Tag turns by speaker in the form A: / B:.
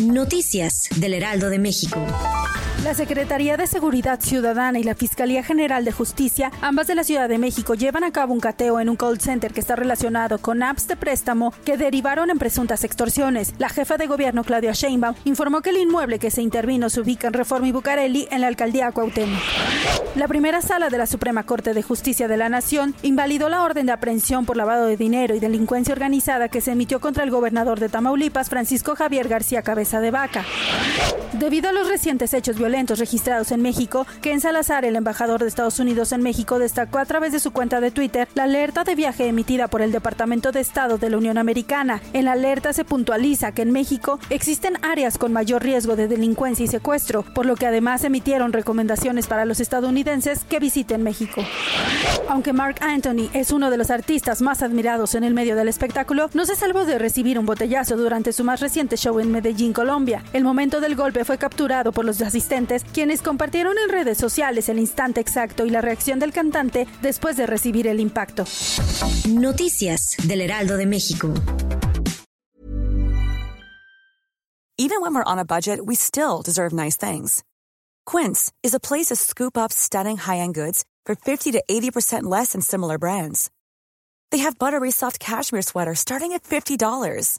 A: Noticias del Heraldo de México.
B: La Secretaría de Seguridad Ciudadana y la Fiscalía General de Justicia, ambas de la Ciudad de México, llevan a cabo un cateo en un call center que está relacionado con apps de préstamo que derivaron en presuntas extorsiones. La jefa de gobierno, Claudia Sheinbaum, informó que el inmueble que se intervino se ubica en Reforma y Bucareli, en la alcaldía Cuauhtémoc. La primera sala de la Suprema Corte de Justicia de la Nación invalidó la orden de aprehensión por lavado de dinero y delincuencia organizada que se emitió contra el gobernador de Tamaulipas, Francisco Javier García Cabeza de Vaca. Debido a los recientes hechos violentos, registrados en México, Ken Salazar, el embajador de Estados Unidos en México, destacó a través de su cuenta de Twitter la alerta de viaje emitida por el Departamento de Estado de la Unión Americana. En la alerta se puntualiza que en México existen áreas con mayor riesgo de delincuencia y secuestro, por lo que además emitieron recomendaciones para los estadounidenses que visiten México. Aunque Mark Anthony es uno de los artistas más admirados en el medio del espectáculo, no se salvó de recibir un botellazo durante su más reciente show en Medellín, Colombia. El momento del golpe fue capturado por los asistentes quienes compartieron en redes sociales el instante exacto y la reacción del cantante después de recibir el impacto.
A: Noticias del Heraldo de México.
C: Even when we're on a budget, we still deserve nice things. Quince is a place to scoop up stunning high-end goods for 50 to 80% less than similar brands. They have buttery soft cashmere sweaters starting at $50,